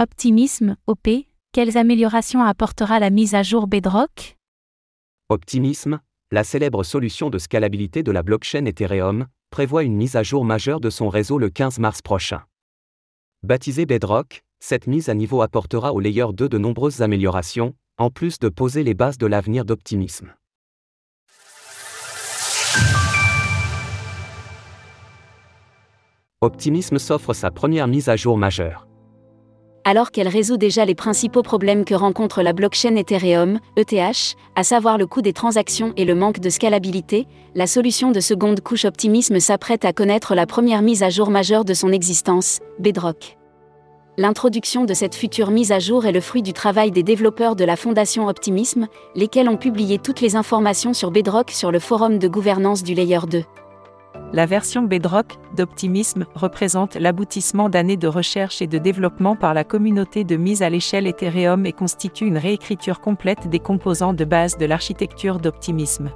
Optimisme, OP, quelles améliorations apportera la mise à jour Bedrock? Optimisme, la célèbre solution de scalabilité de la blockchain Ethereum, prévoit une mise à jour majeure de son réseau le 15 mars prochain. Baptisée Bedrock, cette mise à niveau apportera au layer 2 de nombreuses améliorations, en plus de poser les bases de l'avenir d'Optimisme. Optimisme s'offre sa première mise à jour majeure. Alors qu'elle résout déjà les principaux problèmes que rencontre la blockchain Ethereum, ETH, à savoir le coût des transactions et le manque de scalabilité, la solution de seconde couche Optimisme s'apprête à connaître la première mise à jour majeure de son existence, Bedrock. L'introduction de cette future mise à jour est le fruit du travail des développeurs de la Fondation Optimisme, lesquels ont publié toutes les informations sur Bedrock sur le forum de gouvernance du Layer 2. La version Bedrock d'Optimisme représente l'aboutissement d'années de recherche et de développement par la communauté de mise à l'échelle Ethereum et constitue une réécriture complète des composants de base de l'architecture d'Optimisme.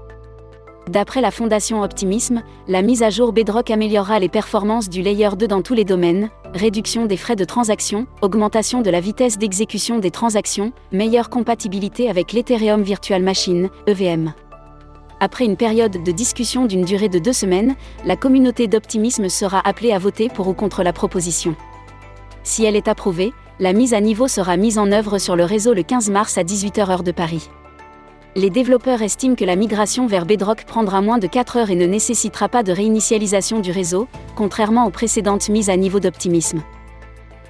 D'après la Fondation Optimisme, la mise à jour Bedrock améliorera les performances du Layer 2 dans tous les domaines, réduction des frais de transaction, augmentation de la vitesse d'exécution des transactions, meilleure compatibilité avec l'Ethereum Virtual Machine, EVM. Après une période de discussion d'une durée de deux semaines, la communauté d'optimisme sera appelée à voter pour ou contre la proposition. Si elle est approuvée, la mise à niveau sera mise en œuvre sur le réseau le 15 mars à 18h heure de Paris. Les développeurs estiment que la migration vers Bedrock prendra moins de 4 heures et ne nécessitera pas de réinitialisation du réseau, contrairement aux précédentes mises à niveau d'optimisme.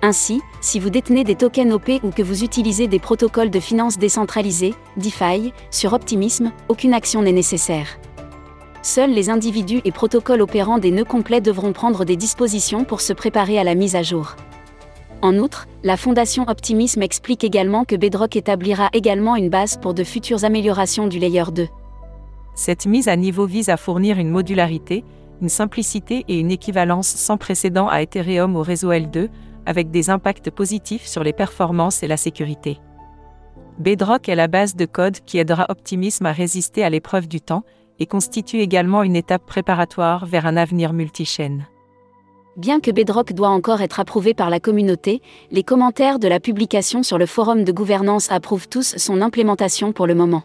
Ainsi, si vous détenez des tokens OP ou que vous utilisez des protocoles de finance décentralisés, DeFi, sur Optimism, aucune action n'est nécessaire. Seuls les individus et protocoles opérant des nœuds complets devront prendre des dispositions pour se préparer à la mise à jour. En outre, la Fondation Optimism explique également que Bedrock établira également une base pour de futures améliorations du Layer 2. Cette mise à niveau vise à fournir une modularité, une simplicité et une équivalence sans précédent à Ethereum au réseau L2, avec des impacts positifs sur les performances et la sécurité. Bedrock est la base de code qui aidera Optimism à résister à l'épreuve du temps et constitue également une étape préparatoire vers un avenir multichaîne. Bien que Bedrock doit encore être approuvé par la communauté, les commentaires de la publication sur le forum de gouvernance approuvent tous son implémentation pour le moment.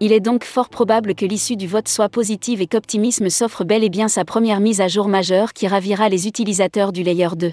Il est donc fort probable que l'issue du vote soit positive et qu'Optimism s'offre bel et bien sa première mise à jour majeure qui ravira les utilisateurs du Layer 2.